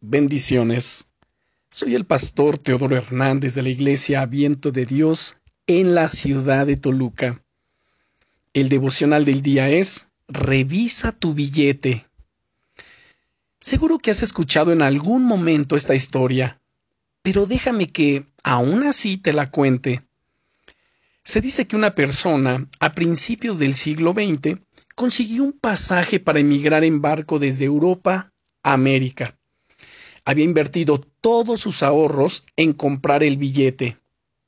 Bendiciones. Soy el pastor Teodoro Hernández de la Iglesia Viento de Dios en la ciudad de Toluca. El devocional del día es Revisa tu billete. Seguro que has escuchado en algún momento esta historia, pero déjame que aún así te la cuente. Se dice que una persona, a principios del siglo XX, consiguió un pasaje para emigrar en barco desde Europa a América. Había invertido todos sus ahorros en comprar el billete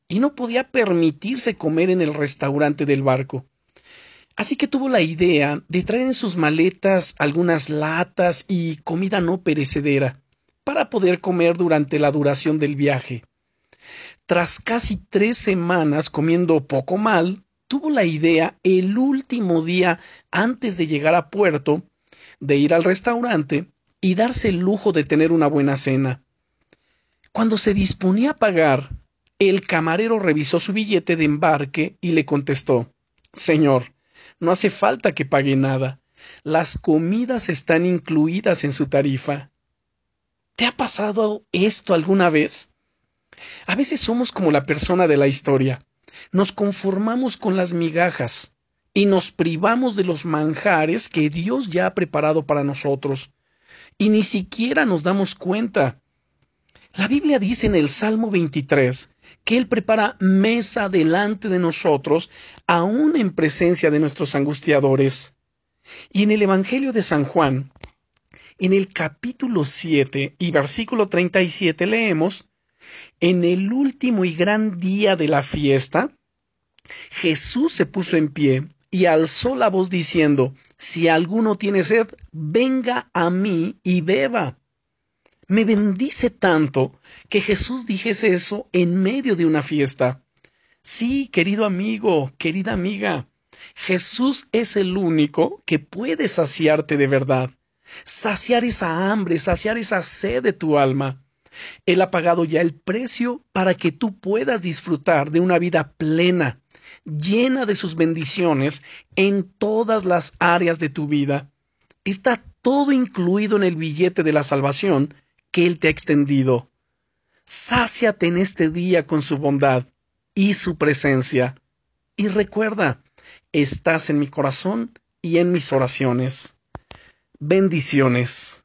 y no podía permitirse comer en el restaurante del barco. Así que tuvo la idea de traer en sus maletas algunas latas y comida no perecedera para poder comer durante la duración del viaje. Tras casi tres semanas comiendo poco mal, tuvo la idea el último día antes de llegar a puerto de ir al restaurante y darse el lujo de tener una buena cena. Cuando se disponía a pagar, el camarero revisó su billete de embarque y le contestó Señor, no hace falta que pague nada. Las comidas están incluidas en su tarifa. ¿Te ha pasado esto alguna vez? A veces somos como la persona de la historia. Nos conformamos con las migajas y nos privamos de los manjares que Dios ya ha preparado para nosotros. Y ni siquiera nos damos cuenta. La Biblia dice en el Salmo 23 que Él prepara mesa delante de nosotros, aun en presencia de nuestros angustiadores. Y en el Evangelio de San Juan, en el capítulo 7 y versículo 37 leemos, en el último y gran día de la fiesta, Jesús se puso en pie y alzó la voz diciendo, Si alguno tiene sed, venga a mí y beba. Me bendice tanto que Jesús dijese eso en medio de una fiesta. Sí, querido amigo, querida amiga, Jesús es el único que puede saciarte de verdad, saciar esa hambre, saciar esa sed de tu alma. Él ha pagado ya el precio para que tú puedas disfrutar de una vida plena, llena de sus bendiciones en todas las áreas de tu vida. Está todo incluido en el billete de la salvación que Él te ha extendido. Sáciate en este día con su bondad y su presencia. Y recuerda, estás en mi corazón y en mis oraciones. Bendiciones.